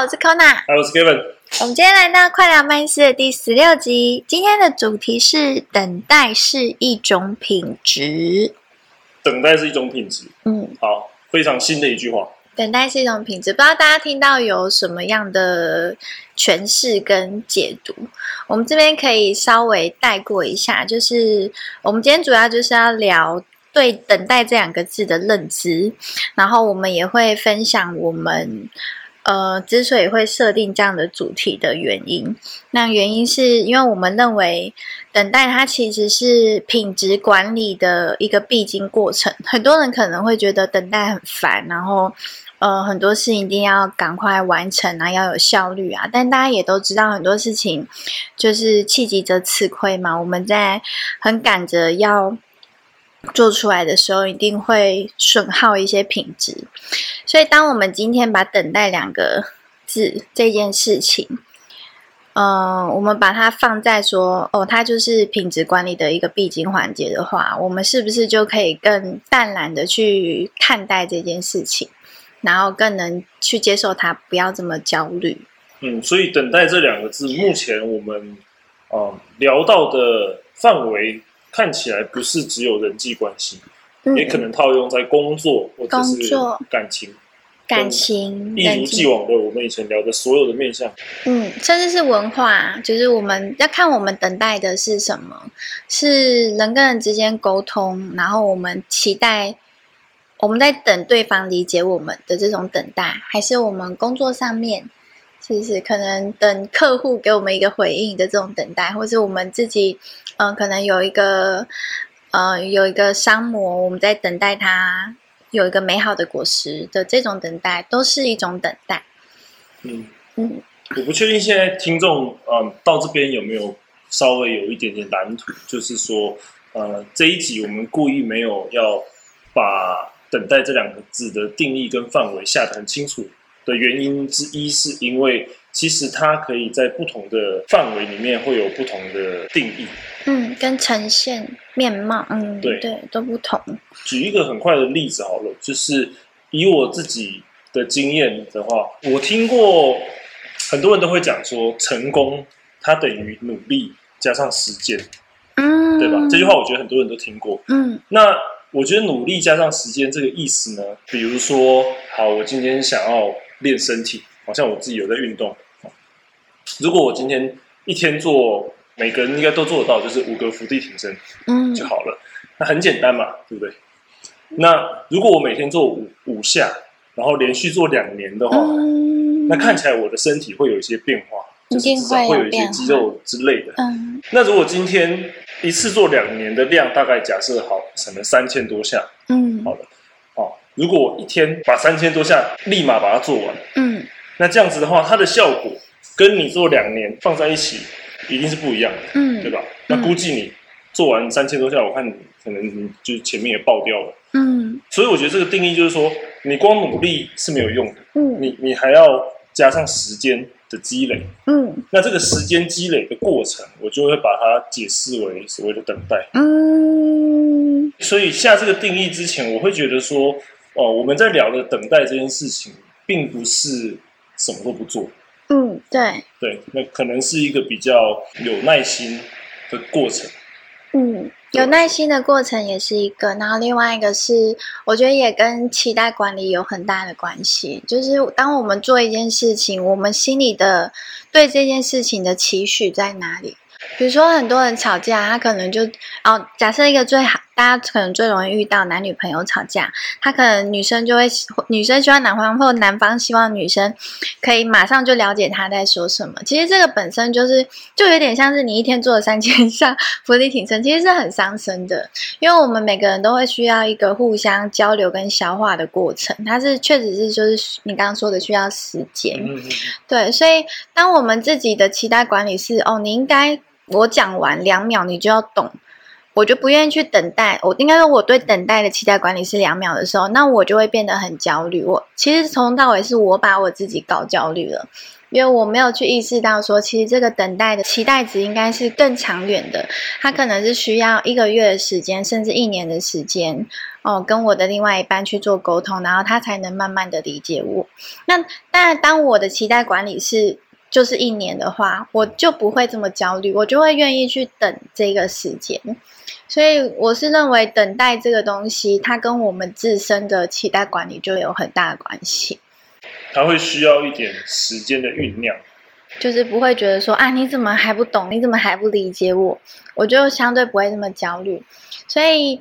好，我是 Kona，我是 Kevin。我们今天来到快聊曼斯的第十六集，今天的主题是等待是一种品质。等待是一种品质，嗯，好，非常新的一句话。等待是一种品质，不知道大家听到有什么样的诠释跟解读？我们这边可以稍微带过一下，就是我们今天主要就是要聊。对“等待”这两个字的认知，然后我们也会分享我们呃之所以会设定这样的主题的原因。那原因是因为我们认为等待它其实是品质管理的一个必经过程。很多人可能会觉得等待很烦，然后呃很多事情一定要赶快完成啊，要有效率啊。但大家也都知道，很多事情就是气急则吃亏嘛。我们在很赶着要。做出来的时候一定会损耗一些品质，所以当我们今天把“等待”两个字这件事情，嗯，我们把它放在说哦，它就是品质管理的一个必经环节的话，我们是不是就可以更淡然的去看待这件事情，然后更能去接受它，不要这么焦虑？嗯，所以“等待”这两个字，目前我们啊聊到的范围。看起来不是只有人际关系，也可能套用在工作或者是感情、感情一如既往的我们以前聊的所有的面向。嗯，甚至是文化，就是我们要看我们等待的是什么，是人跟人之间沟通，然后我们期待我们在等对方理解我们的这种等待，还是我们工作上面。是是，可能等客户给我们一个回应的这种等待，或者我们自己，嗯，可能有一个，呃，有一个商模，我们在等待它有一个美好的果实的这种等待，都是一种等待。嗯嗯，我不确定现在听众，嗯，到这边有没有稍微有一点点蓝图，就是说，呃，这一集我们故意没有要把“等待”这两个字的定义跟范围下得很清楚。的原因之一是因为，其实它可以在不同的范围里面会有不同的定义，嗯，跟呈现面貌，嗯，对对，都不同。举一个很快的例子好了，就是以我自己的经验的话，我听过很多人都会讲说，成功它等于努力加上时间，嗯，对吧？这句话我觉得很多人都听过，嗯，那。我觉得努力加上时间这个意思呢，比如说，好，我今天想要练身体，好像我自己有在运动。如果我今天一天做，每个人应该都做得到，就是五个伏地挺身，嗯，就好了。那很简单嘛，对不对？那如果我每天做五五下，然后连续做两年的话，那看起来我的身体会有一些变化，就是至少会有一些肌肉之类的。嗯，那如果今天。一次做两年的量，大概假设好，可能三千多下。嗯，好的，好。如果我一天把三千多下立马把它做完，嗯，那这样子的话，它的效果跟你做两年放在一起，一定是不一样的，嗯，对吧？那估计你做完三千多下，我看你可能就前面也爆掉了，嗯。所以我觉得这个定义就是说，你光努力是没有用的，嗯，你你还要加上时间。的积累，嗯，那这个时间积累的过程，我就会把它解释为所谓的等待，嗯，所以下这个定义之前，我会觉得说，哦，我们在聊的等待这件事情，并不是什么都不做，嗯，对，对，那可能是一个比较有耐心的过程，嗯。有耐心的过程也是一个，然后另外一个是，我觉得也跟期待管理有很大的关系。就是当我们做一件事情，我们心里的对这件事情的期许在哪里？比如说，很多人吵架，他可能就哦，假设一个最好。大家可能最容易遇到男女朋友吵架，他可能女生就会女生希望男方或男方希望女生可以马上就了解他在说什么。其实这个本身就是就有点像是你一天做了三千下伏地挺身，其实是很伤身的。因为我们每个人都会需要一个互相交流跟消化的过程，它是确实是就是你刚刚说的需要时间。对，所以当我们自己的期待管理是哦，你应该我讲完两秒你就要懂。我就不愿意去等待，我应该说我对等待的期待管理是两秒的时候，那我就会变得很焦虑。我其实从头到尾是我把我自己搞焦虑了，因为我没有去意识到说，其实这个等待的期待值应该是更长远的，它可能是需要一个月的时间，甚至一年的时间，哦，跟我的另外一半去做沟通，然后他才能慢慢的理解我。那当然，当我的期待管理是就是一年的话，我就不会这么焦虑，我就会愿意去等这个时间。所以我是认为等待这个东西，它跟我们自身的期待管理就有很大的关系。它会需要一点时间的酝酿，就是不会觉得说啊，你怎么还不懂？你怎么还不理解我？我就相对不会这么焦虑。所以。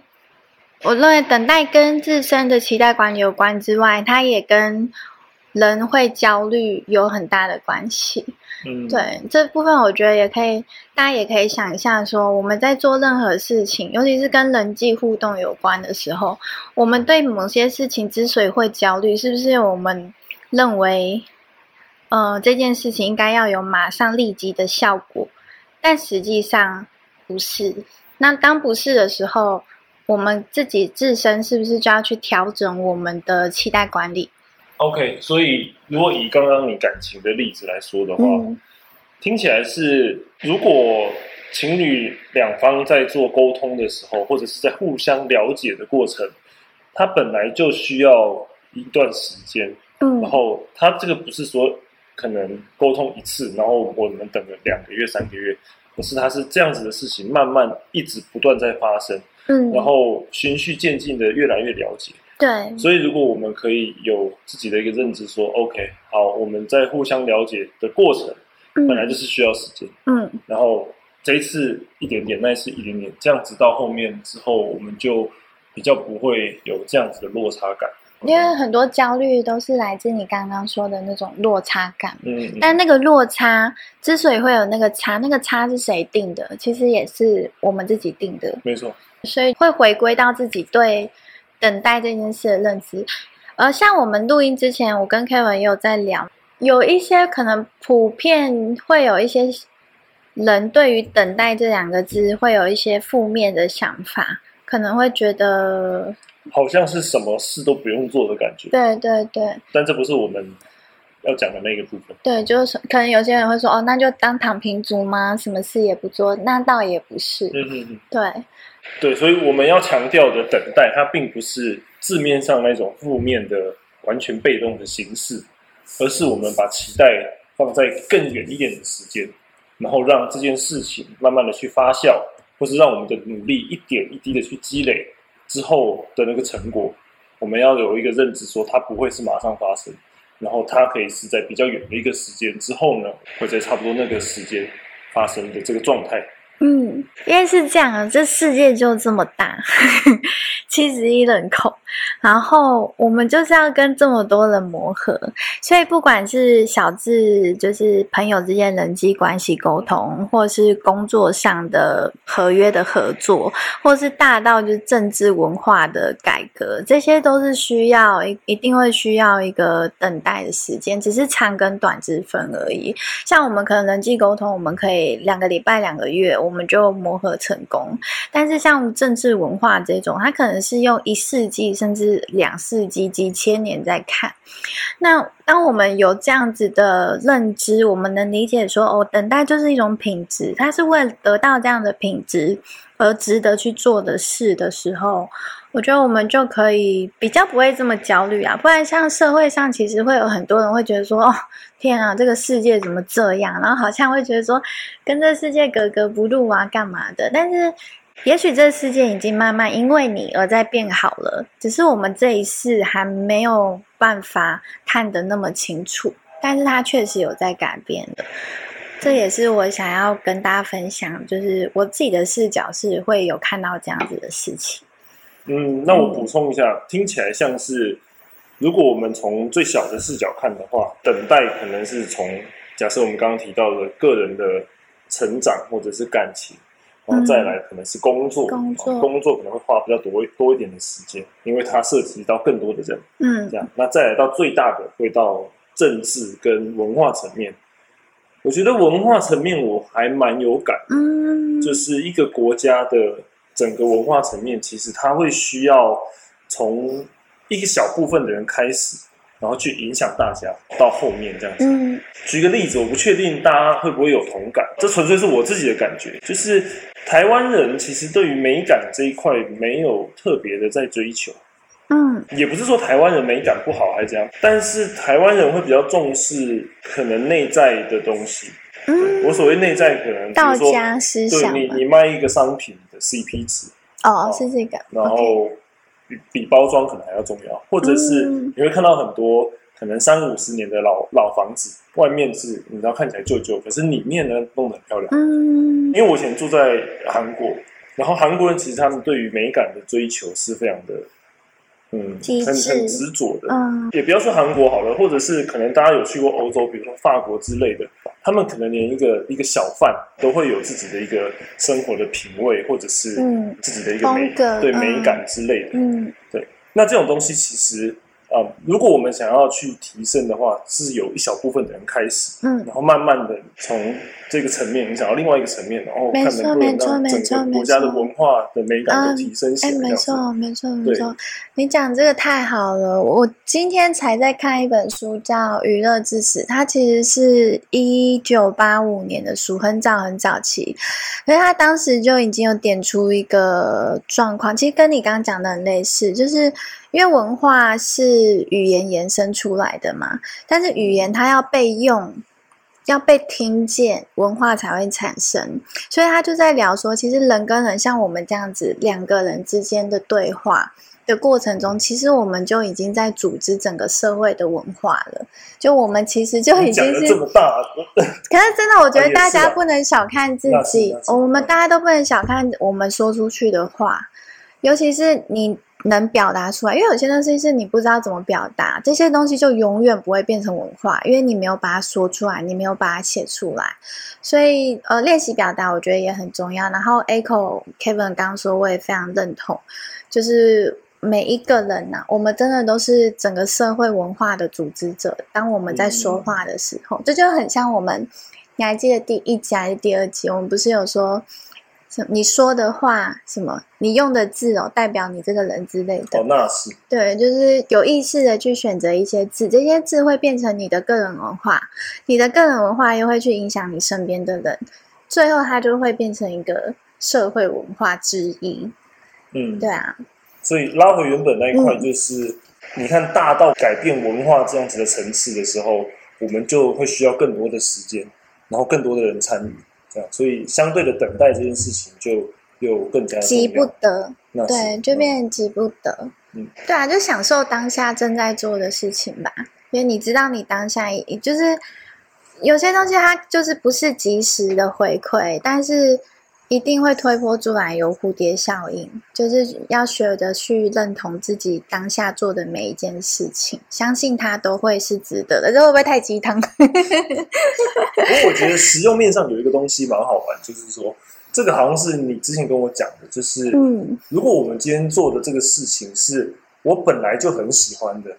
我认为等待跟自身的期待管理有关之外，它也跟人会焦虑有很大的关系。嗯，对这部分，我觉得也可以，大家也可以想一下，说我们在做任何事情，尤其是跟人际互动有关的时候，我们对某些事情之所以会焦虑，是不是我们认为，呃，这件事情应该要有马上立即的效果，但实际上不是。那当不是的时候，我们自己自身是不是就要去调整我们的期待管理？OK，所以如果以刚刚你感情的例子来说的话，听起来是如果情侣两方在做沟通的时候，或者是在互相了解的过程，他本来就需要一段时间。嗯，然后他这个不是说可能沟通一次，然后我们等了两个月、三个月，可是他是这样子的事情，慢慢一直不断在发生。嗯，然后循序渐进的越来越了解，对，所以如果我们可以有自己的一个认知，说 OK，好，我们在互相了解的过程，本来就是需要时间，嗯，然后这一次一点点，那一次一点点，这样子到后面之后，我们就比较不会有这样子的落差感。因为很多焦虑都是来自你刚刚说的那种落差感，嗯，但那个落差之所以会有那个差，那个差是谁定的？其实也是我们自己定的，没错。所以会回归到自己对等待这件事的认知。而像我们录音之前，我跟 Kevin 也有在聊，有一些可能普遍会有一些人对于等待这两个字会有一些负面的想法，可能会觉得。好像是什么事都不用做的感觉。对对对。但这不是我们要讲的那个部分。对，就是可能有些人会说：“哦，那就当躺平族吗？什么事也不做？”那倒也不是。嗯嗯嗯。对。对，所以我们要强调的等待，它并不是字面上那种负面的、完全被动的形式，而是我们把期待放在更远一点的时间，然后让这件事情慢慢的去发酵，或是让我们的努力一点一滴的去积累。之后的那个成果，我们要有一个认知，说它不会是马上发生，然后它可以是在比较远的一个时间之后呢，会在差不多那个时间发生的这个状态。嗯，因为是这样啊，这世界就这么大，七十一人口，然后我们就是要跟这么多人磨合，所以不管是小至就是朋友之间人际关系沟通，或是工作上的合约的合作，或是大到就是政治文化的改革，这些都是需要一一定会需要一个等待的时间，只是长跟短之分而已。像我们可能人际沟通，我们可以两个礼拜、两个月。我们就磨合成功，但是像政治文化这种，它可能是用一世纪甚至两世纪、几千年在看。那当我们有这样子的认知，我们能理解说，哦，等待就是一种品质，它是为了得到这样的品质而值得去做的事的时候。我觉得我们就可以比较不会这么焦虑啊，不然像社会上其实会有很多人会觉得说，哦，天啊，这个世界怎么这样？然后好像会觉得说，跟这世界格格不入啊，干嘛的？但是也许这世界已经慢慢因为你而在变好了，只是我们这一世还没有办法看得那么清楚，但是它确实有在改变的。这也是我想要跟大家分享，就是我自己的视角是会有看到这样子的事情。嗯，那我补充一下，听起来像是，如果我们从最小的视角看的话，等待可能是从假设我们刚刚提到的个人的成长或者是感情，然后再来可能是工作，工作。工作可能会花比较多多一点的时间，因为它涉及到更多的人，嗯，这样，那再来到最大的会到政治跟文化层面，我觉得文化层面我还蛮有感，嗯，就是一个国家的。整个文化层面，其实它会需要从一个小部分的人开始，然后去影响大家到后面这样子。举个例子，我不确定大家会不会有同感，这纯粹是我自己的感觉。就是台湾人其实对于美感这一块没有特别的在追求，嗯也不是说台湾人美感不好还是这样，但是台湾人会比较重视可能内在的东西。嗯，我所谓内在，可能比道家思对想对你你卖一个商品的 CP 值，哦，是这个，然后比比包装可能还要重要，或者是嗯。你会看到很多可能三五十年的老老房子，外面是你知道看起来旧旧，可是里面呢弄得很漂亮。嗯。因为我以前住在韩国，然后韩国人其实他们对于美感的追求是非常的，嗯，很很执着的。嗯也不要说韩国好了，或者是可能大家有去过欧洲，比如说法国之类的，他们可能连一个一个小贩都会有自己的一个生活的品味，或者是嗯自己的一个美对美感之类的。嗯对那这种东西其实，呃，如果我们想要去提升的话，是有一小部分的人开始，嗯然后慢慢的从这个层面影响到另外一个层面，然后看能不能让整个国家的文化的美感啊都提升起哎，来。没错，没错，没错。你讲这个太好了，我今天才在看一本书，叫《娱乐至死》，它其实是一九八五年的书，很早很早期，可是他当时就已经有点出一个状况，其实跟你刚刚讲的很类似，就是因为文化是语言延伸出来的嘛，但是语言它要被用。要被听见，文化才会产生。所以他就在聊说，其实人跟人像我们这样子两个人之间的对话的过程中，其实我们就已经在组织整个社会的文化了。就我们其实就已经是这么大，可是真的，我觉得大家不能小看自己我们大家都不能小看我们说出去的话，尤其是你能表达出来，因为有些东西是你不知道怎么表达，这些东西就永远不会变成文化，因为你没有把它说出来，你没有把它写出来，所以呃，练习表达我觉得也很重要。然后 Echo Kevin 刚刚说，我也非常认同，就是每一个人呐、我们真的都是整个社会文化的组织者。当我们在说话的时候，这就很像我们，你还记得第一集还是第二集？我们不是有说，什你说的话什么，你用的字哦，代表你这个人之类的。哦，那是对，就是有意识的去选择一些字，这些字会变成你的个人文化，你的个人文化又会去影响你身边的人，最后它就会变成一个社会文化之一。嗯，对啊，所以拉回原本那一块，嗯就是、你看大到改变文化这样子的层次的时候，我们就会需要更多的时间，然后更多的人参与，这样，所以相对的等待这件事情就又更加急不。得，对，就变成急不得。嗯，对啊，就享受当下正在做的事情吧，因为你知道你当下也就是有些东西它就是不是及时的回馈，但是一定会推波助澜，有蝴蝶效应，就是要学着去认同自己当下做的每一件事情，相信它都会是值得的。这会不会太鸡汤？不过我觉得实用面上有一个东西蛮好玩，就是说这个好像是你之前跟我讲的，就是嗯，如果我们今天做的这个事情是我本来就很喜欢的，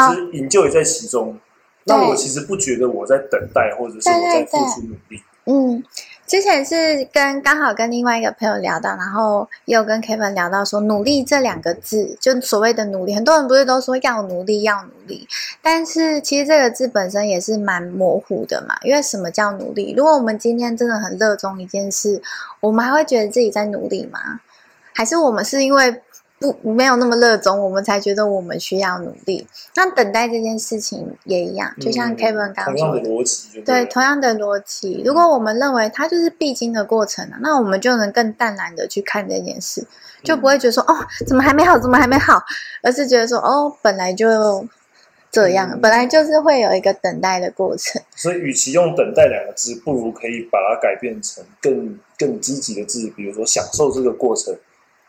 哦我是引咎也在其中，那我其实不觉得我在等待，或者是我在付出努力。嗯，之前是跟刚好跟另外一个朋友聊到，然后也有跟 Kevin 聊到说，努力这两个字，就所谓的努力，很多人不是都说要努力要努力，但是其实这个字本身也是蛮模糊的嘛。因为什么叫努力？如果我们今天真的很热衷一件事，我们还会觉得自己在努力吗？还是我们是因为不没有那么热衷，我们才觉得我们需要努力？那等待这件事情也一样，就像嗯 Kevin 刚刚同样说的。的逻辑就对，同样的逻辑，如果我们认为它就是必经的过程啊，那我们就能更淡然的去看这件事，就不会觉得说、哦，怎么还没好，怎么还没好，而是觉得说哦，本来就这样，嗯本来就是会有一个等待的过程。所以，与其用“等待”两个字，不如可以把它改变成更更积极的字，比如说享受这个过程，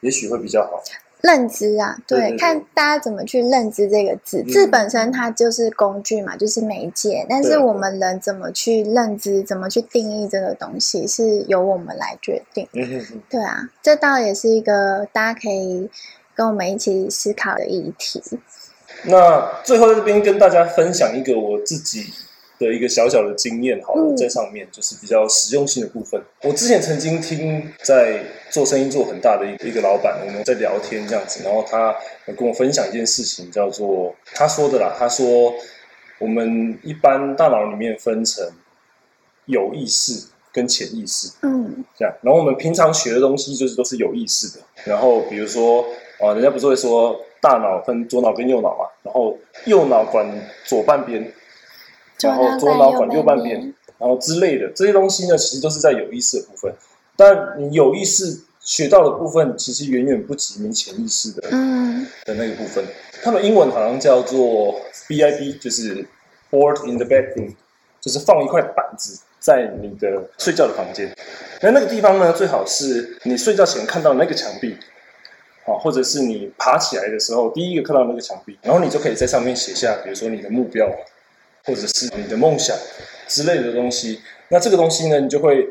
也许会比较好。认知啊，对，对对对看大家怎么去认知这个字。嗯字本身它就是工具嘛，就是媒介，但是我们人怎么去认知，怎么去定义这个东西，是由我们来决定。对啊，这倒也是一个大家可以跟我们一起思考的议题。那最后在这边跟大家分享一个我自己的一个小小的经验，好了，嗯在上面就是比较实用性的部分。我之前曾经听在做生意做很大的一个一个老板，我们在聊天这样子，然后他跟我分享一件事情，叫做他说的啦，他说我们一般大脑里面分成有意识跟潜意识，嗯这样。然后我们平常学的东西就是都是有意识的。然后比如说啊，人家不是会说大脑分左脑跟右脑嘛，然后右脑管左半边，然后左脑管右半边，然后之类的这些东西呢，其实都是在有意识的部分。但你有意识学到的部分，其实远远不及你潜意识的嗯的那个部分。他们英文好像叫做 BIB，就是 board in the bedroom，就是放一块板子在你的睡觉的房间。那那个地方呢，最好是你睡觉前看到那个墙壁，啊，或者是你爬起来的时候第一个看到那个墙壁，然后你就可以在上面写下，比如说你的目标，或者是你的梦想之类的东西。那这个东西呢，你就会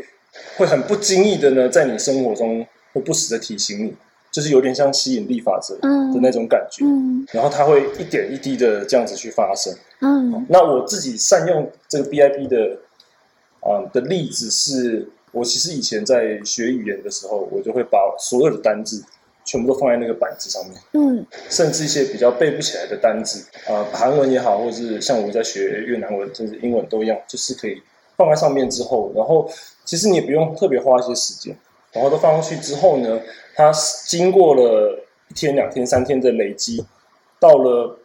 会很不经意的呢，在你生活中会不时的提醒你，就是有点像吸引力法则的那种感觉。嗯然后它会一点一滴的这样子去发生。嗯那我自己善用这个 BIP 的啊、的例子是，我其实以前在学语言的时候，我就会把所有的单字全部都放在那个板子上面，嗯甚至一些比较背不起来的单字啊、韩文也好，或者是像我在学越南文甚至英文都一样，就是可以放在上面之后，然后其实你也不用特别花一些时间，然后都放上去之后呢，它经过了一天、两天、三天的累积，到了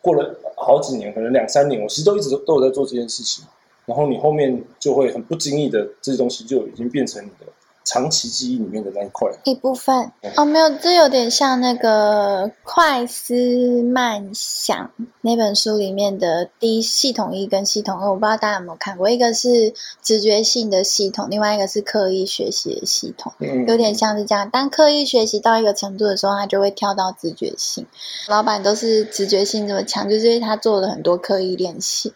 过了好几年，可能两三年，我其实都一直都都有在做这件事情。然后你后面就会很不经意的，这些东西就已经变成你的长期记忆里面的那一块。一部分哦，没有，这有点像那个《快思慢想》那本书里面的第一系统一跟系统二，我不知道大家有没有看过，一个是直觉性的系统，另外一个是刻意学习的系统。嗯，有点像是这样，当刻意学习到一个程度的时候，他就会跳到直觉性。老板都是直觉性这么强，就是因为他做了很多刻意练习。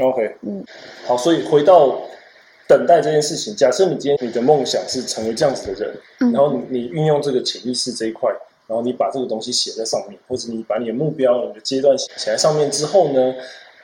OK，嗯，好，所以回到等待这件事情，假设你今天你的梦想是成为这样子的人，嗯然后你你运用这个潜意识这一块，然后你把这个东西写在上面，或者你把你的目标、你的阶段写在上面之后呢，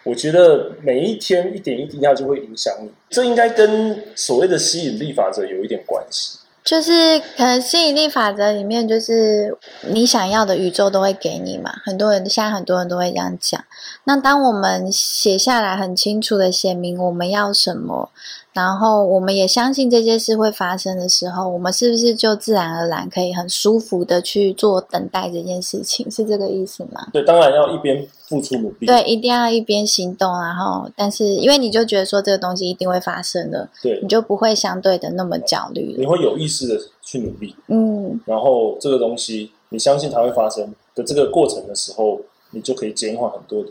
我觉得每一天一点一滴，它就会影响你。这应该跟所谓的吸引力法则有一点关系。就是可能吸引力法则里面，就是你想要的宇宙都会给你嘛。很多人现在很多人都会这样讲。那当我们写下来，很清楚的写明我们要什么，然后我们也相信这些事会发生的时候，我们是不是就自然而然可以很舒服的去做等待这件事情？是这个意思吗？对，当然要一边付出努力，对，一定要一边行动，然后但是因为你就觉得说这个东西一定会发生的，对你，就不会相对的那么焦虑了。你会有意识的去努力，嗯然后这个东西你相信它会发生的这个过程的时候，你就可以减缓很多的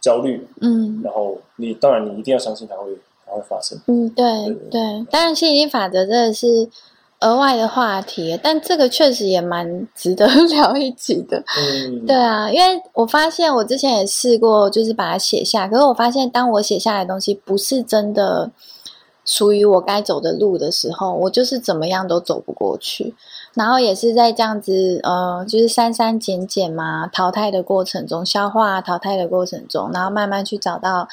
焦虑。嗯。然后你当然你一定要相信它会它会发生。嗯，对对，当然吸引力法则真的是额外的话题，但这个确实也蛮值得 聊一集的。嗯，对啊，因为我发现我之前也试过，就是把它写下，可是我发现当我写下来的东西不是真的属于我该走的路的时候，我就是怎么样都走不过去。然后也是在这样子，呃，就是删删减减嘛，淘汰的过程中，消化淘汰的过程中，然后慢慢去找到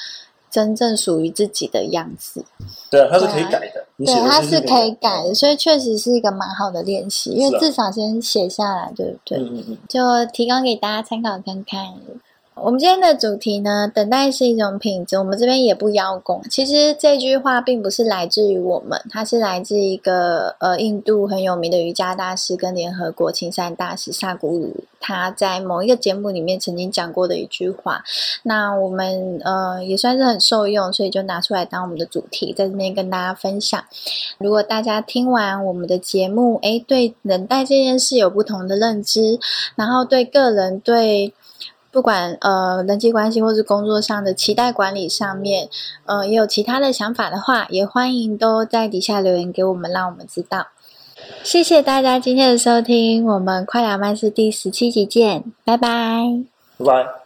真正属于自己的样子。对啊，它是可以改的。你对，写的它是可可以改的，所以确实是一个蛮好的练习，因为至少先写下来，对不对？嗯嗯嗯，就提供给大家参考看看。我们今天的主题呢，等待是一种品质。我们这边也不邀功。其实这句话并不是来自于我们，它是来自一个呃印度很有名的瑜伽大师跟联合国青山大使萨古鲁，他在某一个节目里面曾经讲过的一句话。那我们呃也算是很受用，所以就拿出来当我们的主题，在这边跟大家分享。如果大家听完我们的节目，诶，对等待这件事有不同的认知，然后对个人对不管呃人际关系或是工作上的期待管理上面，呃也有其他的想法的话，也欢迎都在底下留言给我们，让我们知道。谢谢大家今天的收听，我们快聊慢是第十七集见，拜拜。拜拜。